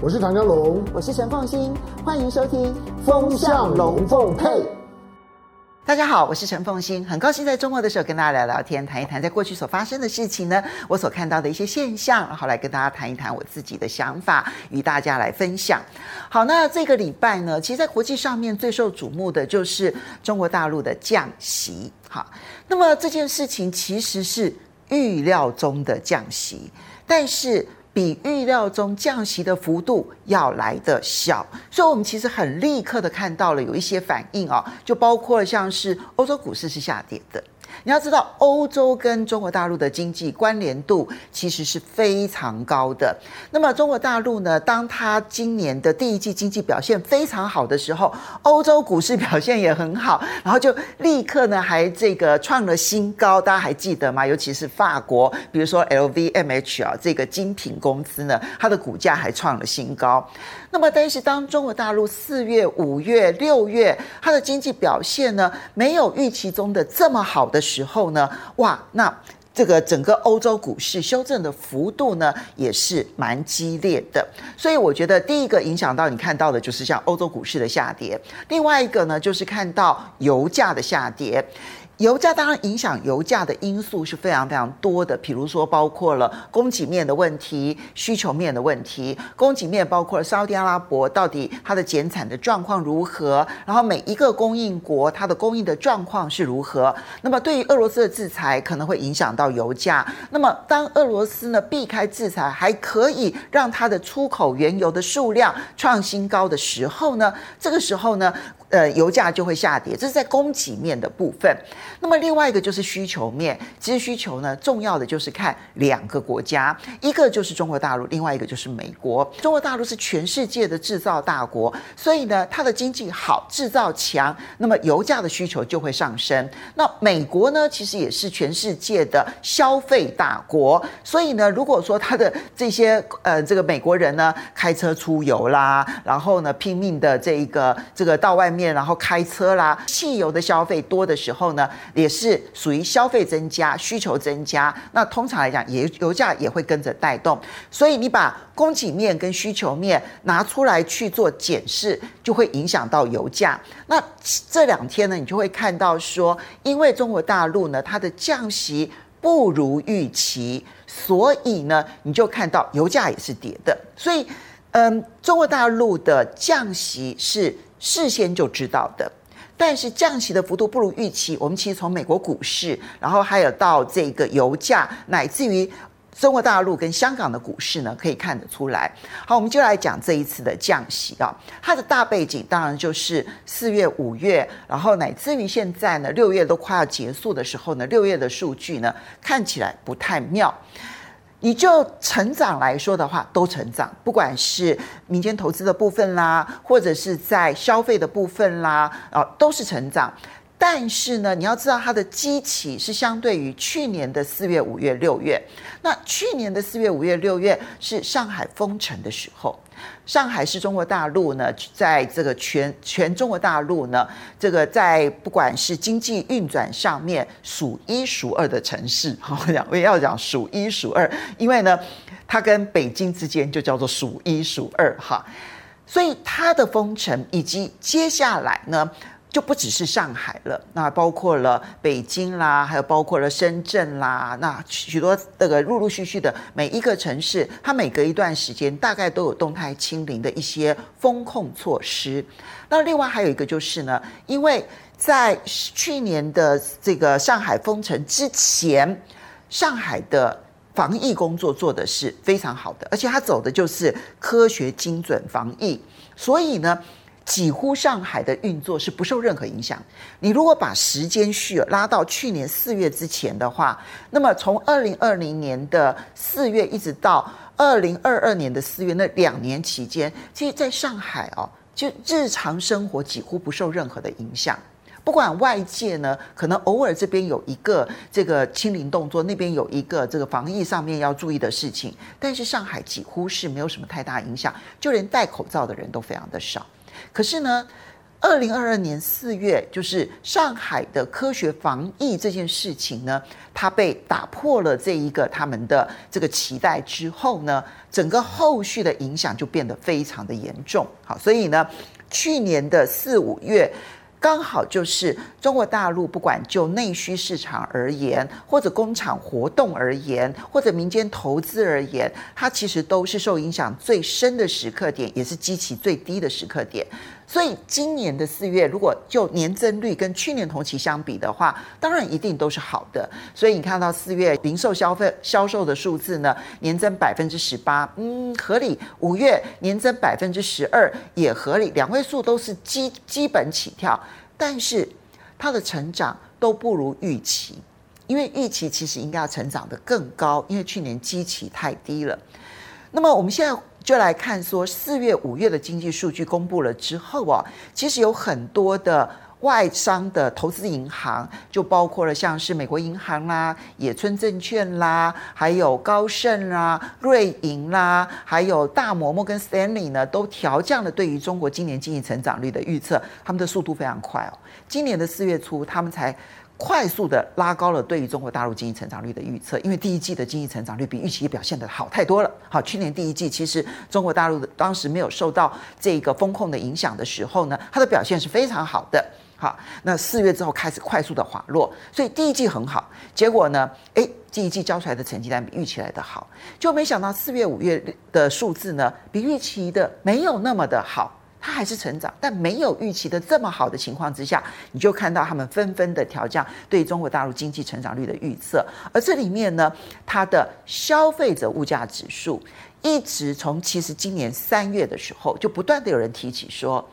我是唐江龙，我是陈凤欣，欢迎收听《风向龙凤配》。大家好，我是陈凤欣，很高兴在周末的时候跟大家聊聊天，谈一谈在过去所发生的事情呢，我所看到的一些现象，然后来跟大家谈一谈我自己的想法，与大家来分享。好，那这个礼拜呢，其实，在国际上面最受瞩目的就是中国大陆的降息。好，那么这件事情其实是预料中的降息，但是。比预料中降息的幅度要来的小，所以我们其实很立刻的看到了有一些反应啊，就包括像是欧洲股市是下跌的。你要知道，欧洲跟中国大陆的经济关联度其实是非常高的。那么中国大陆呢，当它今年的第一季经济表现非常好的时候，欧洲股市表现也很好，然后就立刻呢还这个创了新高。大家还记得吗？尤其是法国，比如说 LVMH 啊，这个精品公司呢，它的股价还创了新高。那么，但是当中国大陆四月、五月、六月它的经济表现呢，没有预期中的这么好的时候呢，哇，那这个整个欧洲股市修正的幅度呢，也是蛮激烈的。所以我觉得第一个影响到你看到的就是像欧洲股市的下跌，另外一个呢，就是看到油价的下跌。油价当然影响油价的因素是非常非常多的，比如说包括了供给面的问题、需求面的问题。供给面包括了沙特阿拉伯到底它的减产的状况如何，然后每一个供应国它的供应的状况是如何。那么对于俄罗斯的制裁可能会影响到油价。那么当俄罗斯呢避开制裁，还可以让它的出口原油的数量创新高的时候呢，这个时候呢，呃，油价就会下跌，这是在供给面的部分。那么另外一个就是需求面，其实需求呢，重要的就是看两个国家，一个就是中国大陆，另外一个就是美国。中国大陆是全世界的制造大国，所以呢，它的经济好，制造强，那么油价的需求就会上升。那美国呢，其实也是全世界的消费大国，所以呢，如果说它的这些呃这个美国人呢，开车出游啦，然后呢拼命的这一个这个到外面。然后开车啦，汽油的消费多的时候呢，也是属于消费增加、需求增加。那通常来讲，也油价也会跟着带动。所以你把供给面跟需求面拿出来去做检视，就会影响到油价。那这两天呢，你就会看到说，因为中国大陆呢，它的降息不如预期，所以呢，你就看到油价也是跌的。所以，嗯，中国大陆的降息是。事先就知道的，但是降息的幅度不如预期。我们其实从美国股市，然后还有到这个油价，乃至于中国大陆跟香港的股市呢，可以看得出来。好，我们就来讲这一次的降息啊，它的大背景当然就是四月、五月，然后乃至于现在呢，六月都快要结束的时候呢，六月的数据呢，看起来不太妙。你就成长来说的话，都成长，不管是民间投资的部分啦，或者是在消费的部分啦，啊，都是成长。但是呢，你要知道它的基期是相对于去年的四月、五月、六月。那去年的四月、五月、六月是上海封城的时候。上海是中国大陆呢，在这个全全中国大陆呢，这个在不管是经济运转上面数一数二的城市，好 讲我也要讲数一数二，因为呢，它跟北京之间就叫做数一数二哈，所以它的封城以及接下来呢。就不只是上海了，那包括了北京啦，还有包括了深圳啦，那许多这个陆陆续续的每一个城市，它每隔一段时间大概都有动态清零的一些风控措施。那另外还有一个就是呢，因为在去年的这个上海封城之前，上海的防疫工作做的是非常好的，而且它走的就是科学精准防疫，所以呢。几乎上海的运作是不受任何影响。你如果把时间序拉到去年四月之前的话，那么从二零二零年的四月一直到二零二二年的四月那两年期间，其实在上海哦，就日常生活几乎不受任何的影响。不管外界呢，可能偶尔这边有一个这个清零动作，那边有一个这个防疫上面要注意的事情，但是上海几乎是没有什么太大影响，就连戴口罩的人都非常的少。可是呢，二零二二年四月，就是上海的科学防疫这件事情呢，它被打破了这一个他们的这个期待之后呢，整个后续的影响就变得非常的严重。好，所以呢，去年的四五月。刚好就是中国大陆，不管就内需市场而言，或者工厂活动而言，或者民间投资而言，它其实都是受影响最深的时刻点，也是激起最低的时刻点。所以今年的四月，如果就年增率跟去年同期相比的话，当然一定都是好的。所以你看到四月零售消费销售的数字呢，年增百分之十八，嗯，合理。五月年增百分之十二也合理，两位数都是基基本起跳，但是它的成长都不如预期，因为预期其实应该要成长得更高，因为去年基期太低了。那么我们现在。就来看说，四月、五月的经济数据公布了之后啊，其实有很多的外商的投资银行，就包括了像是美国银行啦、野村证券啦，还有高盛啦、瑞银啦，还有大摩摩根斯坦利呢，都调降了对于中国今年经济成长率的预测，他们的速度非常快哦。今年的四月初，他们才。快速的拉高了对于中国大陆经济成长率的预测，因为第一季的经济成长率比预期表现得好太多了。好，去年第一季其实中国大陆的当时没有受到这个风控的影响的时候呢，它的表现是非常好的。好，那四月之后开始快速的滑落，所以第一季很好，结果呢，诶，第一季交出来的成绩单比预期来的好，就没想到四月五月的数字呢，比预期的没有那么的好。它还是成长，但没有预期的这么好的情况之下，你就看到他们纷纷的调降对中国大陆经济成长率的预测。而这里面呢，它的消费者物价指数一直从其实今年三月的时候就不断的有人提起说，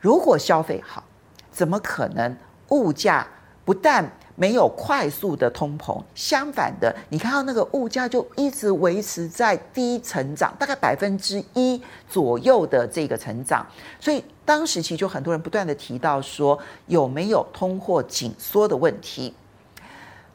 如果消费好，怎么可能物价不但没有快速的通膨，相反的，你看到那个物价就一直维持在低成长，大概百分之一左右的这个成长。所以当时其实就很多人不断的提到说，有没有通货紧缩的问题？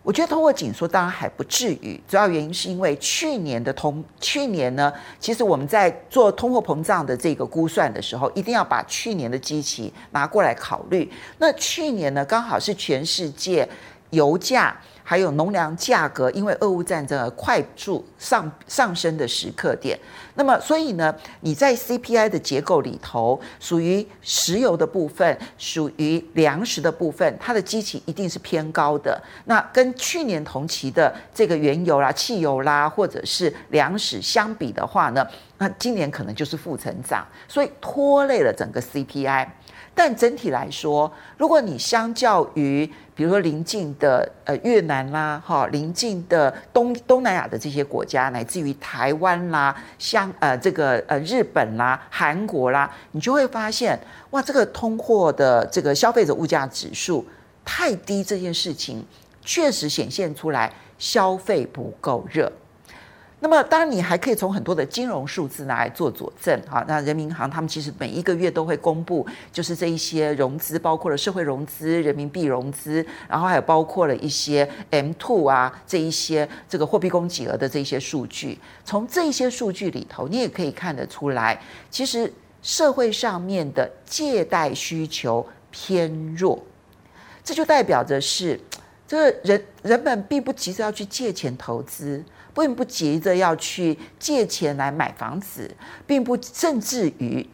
我觉得通货紧缩当然还不至于，主要原因是因为去年的通，去年呢，其实我们在做通货膨胀的这个估算的时候，一定要把去年的基期拿过来考虑。那去年呢，刚好是全世界油价。还有农粮价格，因为俄乌战争而快速上上升的时刻点。那么，所以呢，你在 CPI 的结构里头，属于石油的部分，属于粮食的部分，它的基期一定是偏高的。那跟去年同期的这个原油啦、汽油啦，或者是粮食相比的话呢，那今年可能就是负成长，所以拖累了整个 CPI。但整体来说，如果你相较于比如说邻近的呃越南啦，哈，邻近的东东南亚的这些国家，乃至于台湾啦、香呃这个呃日本啦、韩国啦，你就会发现哇，这个通货的这个消费者物价指数太低，这件事情确实显现出来消费不够热。那么，当然，你还可以从很多的金融数字拿来做佐证哈。那人民银行他们其实每一个月都会公布，就是这一些融资，包括了社会融资、人民币融资，然后还有包括了一些 M two 啊这一些这个货币供给额的这些数据。从这些数据里头，你也可以看得出来，其实社会上面的借贷需求偏弱，这就代表着是这人人们并不急着要去借钱投资。并不急着要去借钱来买房子，并不甚至于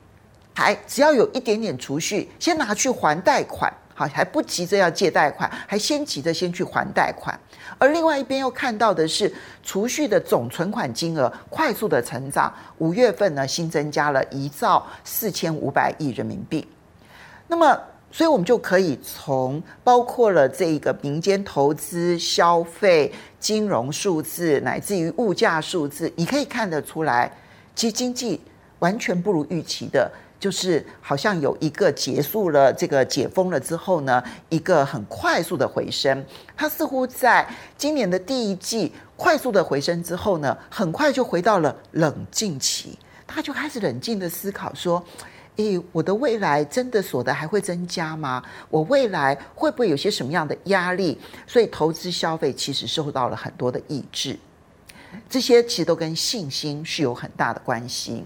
还只要有一点点储蓄，先拿去还贷款，好，还不急着要借贷款，还先急着先去还贷款。而另外一边又看到的是储蓄的总存款金额快速的成长，五月份呢新增加了一兆四千五百亿人民币。那么。所以，我们就可以从包括了这个民间投资、消费、金融数字，乃至于物价数字，你可以看得出来，其实经济完全不如预期的，就是好像有一个结束了这个解封了之后呢，一个很快速的回升。它似乎在今年的第一季快速的回升之后呢，很快就回到了冷静期，他就开始冷静的思考说。诶，我的未来真的所得还会增加吗？我未来会不会有些什么样的压力？所以投资消费其实受到了很多的抑制，这些其实都跟信心是有很大的关系。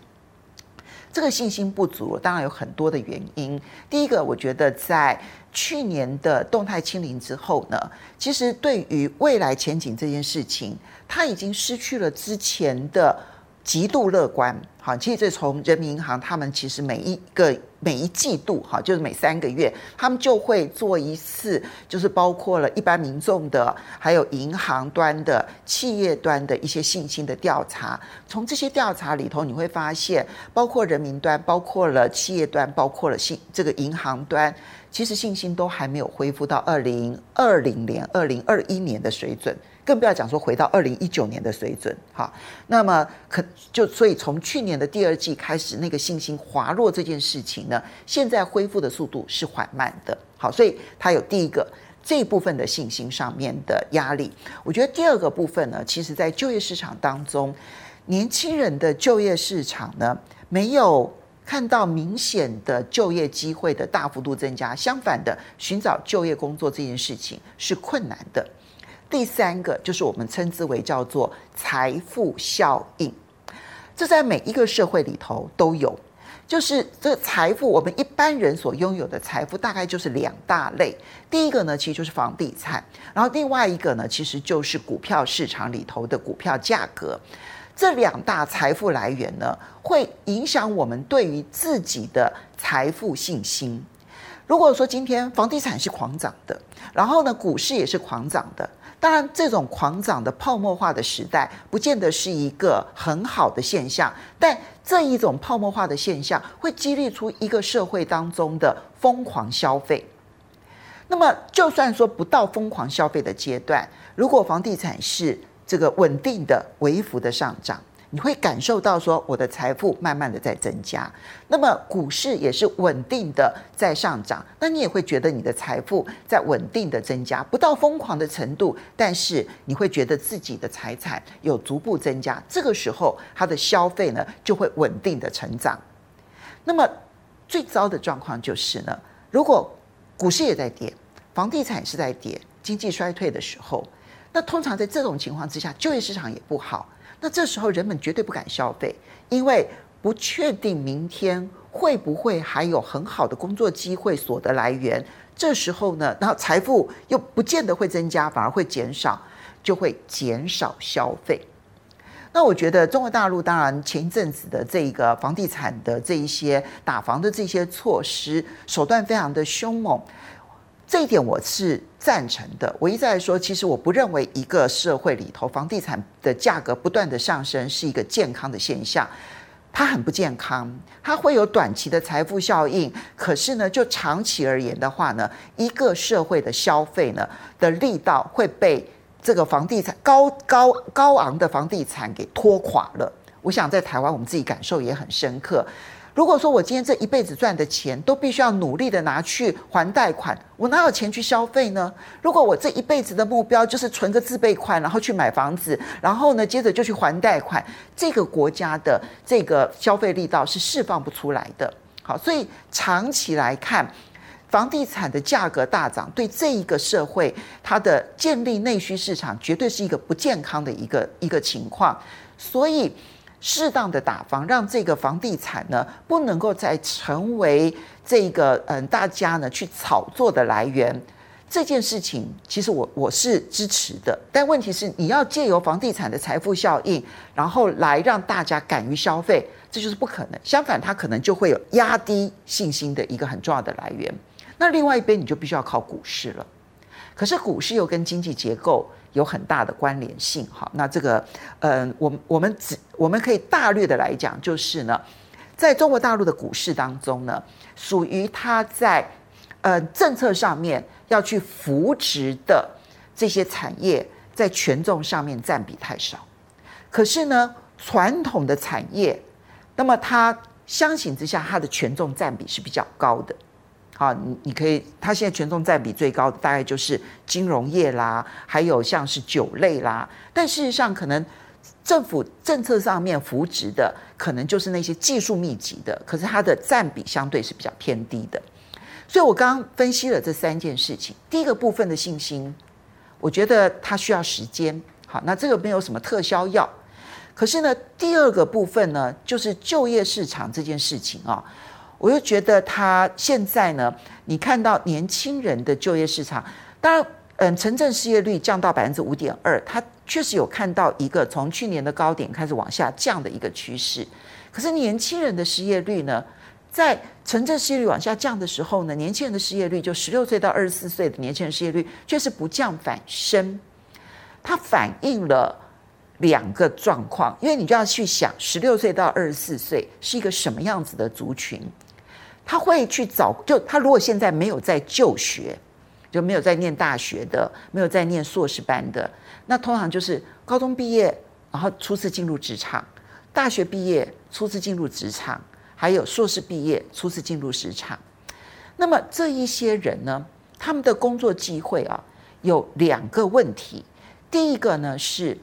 这个信心不足，当然有很多的原因。第一个，我觉得在去年的动态清零之后呢，其实对于未来前景这件事情，它已经失去了之前的极度乐观。好，其实这从人民银行他们其实每一个每一季度，哈，就是每三个月，他们就会做一次，就是包括了一般民众的，还有银行端的、企业端的一些信心的调查。从这些调查里头，你会发现，包括人民端、包括了企业端、包括了信这个银行端，其实信心都还没有恢复到二零二零年、二零二一年的水准。更不要讲说回到二零一九年的水准，好，那么可就所以从去年的第二季开始，那个信心滑落这件事情呢，现在恢复的速度是缓慢的，好，所以它有第一个这一部分的信心上面的压力。我觉得第二个部分呢，其实在就业市场当中，年轻人的就业市场呢，没有看到明显的就业机会的大幅度增加，相反的，寻找就业工作这件事情是困难的。第三个就是我们称之为叫做财富效应，这在每一个社会里头都有。就是这财富，我们一般人所拥有的财富大概就是两大类。第一个呢，其实就是房地产，然后另外一个呢，其实就是股票市场里头的股票价格。这两大财富来源呢，会影响我们对于自己的财富信心。如果说今天房地产是狂涨的，然后呢，股市也是狂涨的。当然，这种狂涨的泡沫化的时代，不见得是一个很好的现象。但这一种泡沫化的现象，会激励出一个社会当中的疯狂消费。那么，就算说不到疯狂消费的阶段，如果房地产是这个稳定的、微幅的上涨。你会感受到说，我的财富慢慢的在增加，那么股市也是稳定的在上涨，那你也会觉得你的财富在稳定的增加，不到疯狂的程度，但是你会觉得自己的财产有逐步增加，这个时候它的消费呢就会稳定的成长。那么最糟的状况就是呢，如果股市也在跌，房地产是在跌，经济衰退的时候，那通常在这种情况之下，就业市场也不好。那这时候人们绝对不敢消费，因为不确定明天会不会还有很好的工作机会、所得来源。这时候呢，然后财富又不见得会增加，反而会减少，就会减少消费。那我觉得中国大陆当然前一阵子的这个房地产的这一些打房的这些措施手段非常的凶猛。这一点我是赞成的。我一再说，其实我不认为一个社会里头房地产的价格不断的上升是一个健康的现象，它很不健康，它会有短期的财富效应。可是呢，就长期而言的话呢，一个社会的消费呢的力道会被这个房地产高高高昂的房地产给拖垮了。我想在台湾，我们自己感受也很深刻。如果说我今天这一辈子赚的钱都必须要努力的拿去还贷款，我哪有钱去消费呢？如果我这一辈子的目标就是存个自备款，然后去买房子，然后呢，接着就去还贷款，这个国家的这个消费力道是释放不出来的。好，所以长期来看，房地产的价格大涨，对这一个社会它的建立内需市场，绝对是一个不健康的一个一个情况。所以。适当的打房，让这个房地产呢不能够再成为这个嗯大家呢去炒作的来源。这件事情其实我我是支持的，但问题是你要借由房地产的财富效应，然后来让大家敢于消费，这就是不可能。相反，它可能就会有压低信心的一个很重要的来源。那另外一边你就必须要靠股市了。可是股市又跟经济结构有很大的关联性，哈，那这个，嗯，我我们只我们可以大略的来讲，就是呢，在中国大陆的股市当中呢，属于它在呃政策上面要去扶植的这些产业，在权重上面占比太少。可是呢，传统的产业，那么它相形之下，它的权重占比是比较高的。好，你你可以，它现在权重占比最高的大概就是金融业啦，还有像是酒类啦。但事实上，可能政府政策上面扶植的，可能就是那些技术密集的，可是它的占比相对是比较偏低的。所以我刚刚分析了这三件事情，第一个部分的信心，我觉得它需要时间。好，那这个没有什么特效药。可是呢，第二个部分呢，就是就业市场这件事情啊，我又觉得他现在呢，你看到年轻人的就业市场，当然，嗯，城镇失业率降到百分之五点二，他确实有看到一个从去年的高点开始往下降的一个趋势。可是年轻人的失业率呢，在城镇失业率往下降的时候呢，年轻人的失业率就十六岁到二十四岁的年轻人失业率却是不降反升，它反映了。两个状况，因为你就要去想，十六岁到二十四岁是一个什么样子的族群？他会去找，就他如果现在没有在就学，就没有在念大学的，没有在念硕士班的，那通常就是高中毕业，然后初次进入职场，大学毕业初次进入职场，还有硕士毕业初次进入职场。那么这一些人呢，他们的工作机会啊，有两个问题。第一个呢是。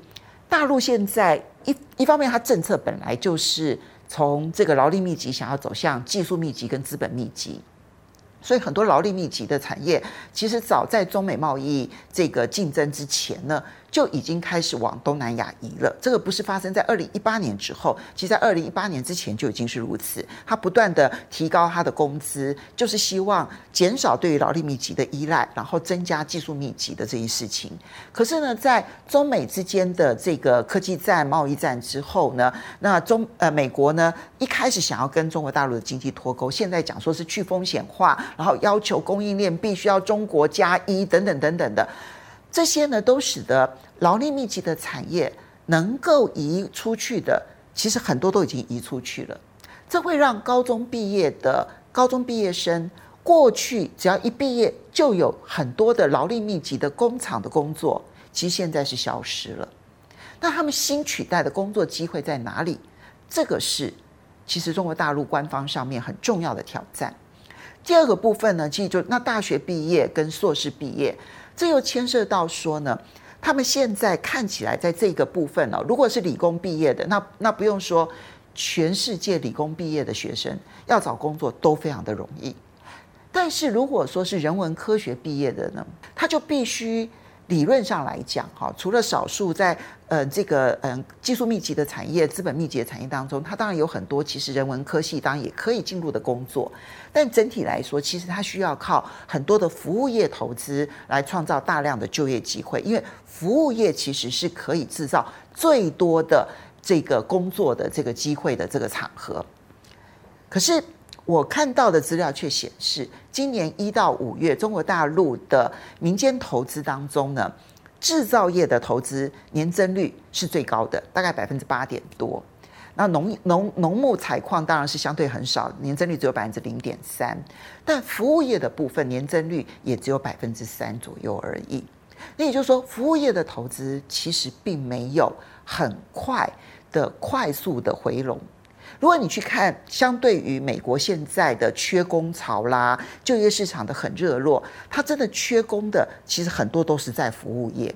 大陆现在一一方面，它政策本来就是从这个劳力密集想要走向技术密集跟资本密集，所以很多劳力密集的产业，其实早在中美贸易这个竞争之前呢。就已经开始往东南亚移了。这个不是发生在二零一八年之后，其实在二零一八年之前就已经是如此。他不断的提高他的工资，就是希望减少对于劳力密集的依赖，然后增加技术密集的这一事情。可是呢，在中美之间的这个科技战、贸易战之后呢，那中呃美国呢一开始想要跟中国大陆的经济脱钩，现在讲说是去风险化，然后要求供应链必须要中国加一等等等等的。这些呢，都使得劳力密集的产业能够移出去的，其实很多都已经移出去了。这会让高中毕业的高中毕业生，过去只要一毕业就有很多的劳力密集的工厂的工作，其实现在是消失了。那他们新取代的工作机会在哪里？这个是其实中国大陆官方上面很重要的挑战。第二个部分呢，其实就那大学毕业跟硕士毕业。这又牵涉到说呢，他们现在看起来在这个部分哦，如果是理工毕业的，那那不用说，全世界理工毕业的学生要找工作都非常的容易。但是如果说是人文科学毕业的呢，他就必须。理论上来讲，哈，除了少数在呃这个嗯技术密集的产业、资本密集的产业当中，它当然有很多其实人文科系当然也可以进入的工作，但整体来说，其实它需要靠很多的服务业投资来创造大量的就业机会，因为服务业其实是可以制造最多的这个工作的这个机会的这个场合，可是。我看到的资料却显示，今年一到五月，中国大陆的民间投资当中呢，制造业的投资年增率是最高的，大概百分之八点多。那农农农牧采矿当然是相对很少，年增率只有百分之零点三。但服务业的部分年增率也只有百分之三左右而已。那也就是说，服务业的投资其实并没有很快的快速的回笼。如果你去看，相对于美国现在的缺工潮啦，就业市场的很热络，它真的缺工的，其实很多都是在服务业。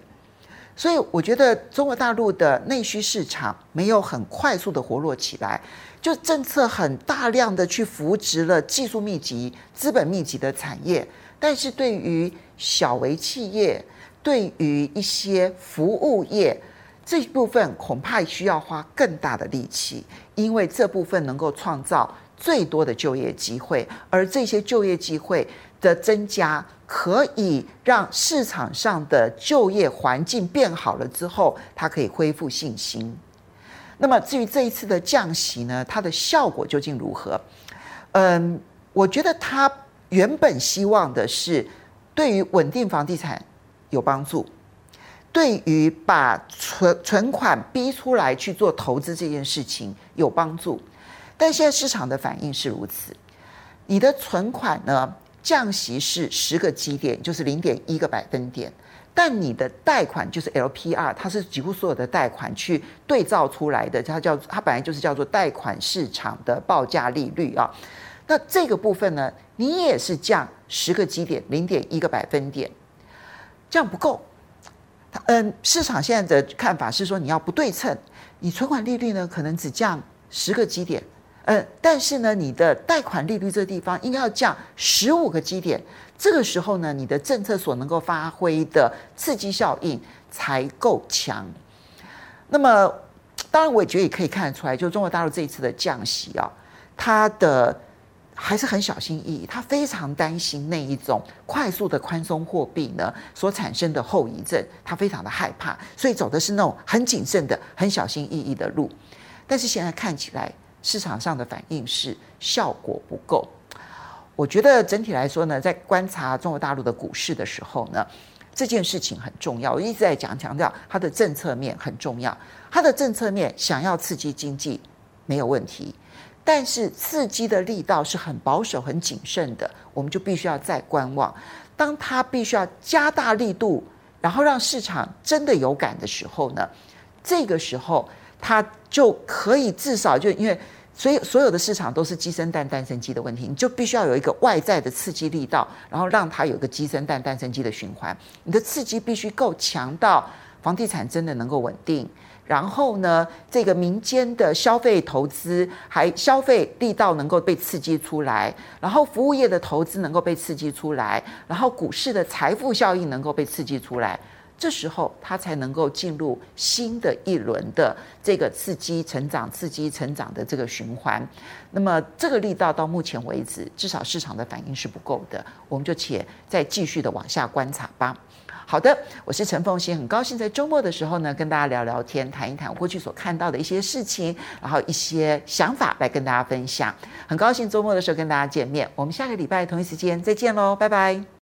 所以我觉得中国大陆的内需市场没有很快速的活络起来，就政策很大量的去扶植了技术密集、资本密集的产业，但是对于小微企业，对于一些服务业。这一部分恐怕需要花更大的力气，因为这部分能够创造最多的就业机会，而这些就业机会的增加，可以让市场上的就业环境变好了之后，它可以恢复信心。那么至于这一次的降息呢，它的效果究竟如何？嗯，我觉得它原本希望的是对于稳定房地产有帮助。对于把存存款逼出来去做投资这件事情有帮助，但现在市场的反应是如此。你的存款呢，降息是十个基点，就是零点一个百分点，但你的贷款就是 LPR，它是几乎所有的贷款去对照出来的，它叫它本来就是叫做贷款市场的报价利率啊。那这个部分呢，你也是降十个基点，零点一个百分点，这样不够。嗯，市场现在的看法是说，你要不对称，你存款利率呢可能只降十个基点，嗯，但是呢，你的贷款利率这个地方应该要降十五个基点，这个时候呢，你的政策所能够发挥的刺激效应才够强。那么，当然我也觉得也可以看得出来，就中国大陆这一次的降息啊，它的还是很小心翼翼，他非常担心那一种快速的宽松货币呢所产生的后遗症，他非常的害怕，所以走的是那种很谨慎的、很小心翼翼的路。但是现在看起来，市场上的反应是效果不够。我觉得整体来说呢，在观察中国大陆的股市的时候呢，这件事情很重要。我一直在讲强调它的政策面很重要，它的政策面想要刺激经济没有问题，但是刺激的力道是很保守、很谨慎的，我们就必须要再观望。当它必须要加大力度，然后让市场真的有感的时候呢，这个时候它就可以至少就因为。所以，所有的市场都是鸡生蛋，蛋生鸡的问题，你就必须要有一个外在的刺激力道，然后让它有个鸡生蛋，蛋生鸡的循环。你的刺激必须够强到房地产真的能够稳定，然后呢，这个民间的消费投资还消费力道能够被刺激出来，然后服务业的投资能够被刺激出来，然后股市的财富效应能够被刺激出来。这时候，它才能够进入新的一轮的这个刺激成长、刺激成长的这个循环。那么，这个力道到目前为止，至少市场的反应是不够的。我们就且再继续的往下观察吧。好的，我是陈凤馨，很高兴在周末的时候呢，跟大家聊聊天，谈一谈我过去所看到的一些事情，然后一些想法来跟大家分享。很高兴周末的时候跟大家见面，我们下个礼拜同一时间再见喽，拜拜。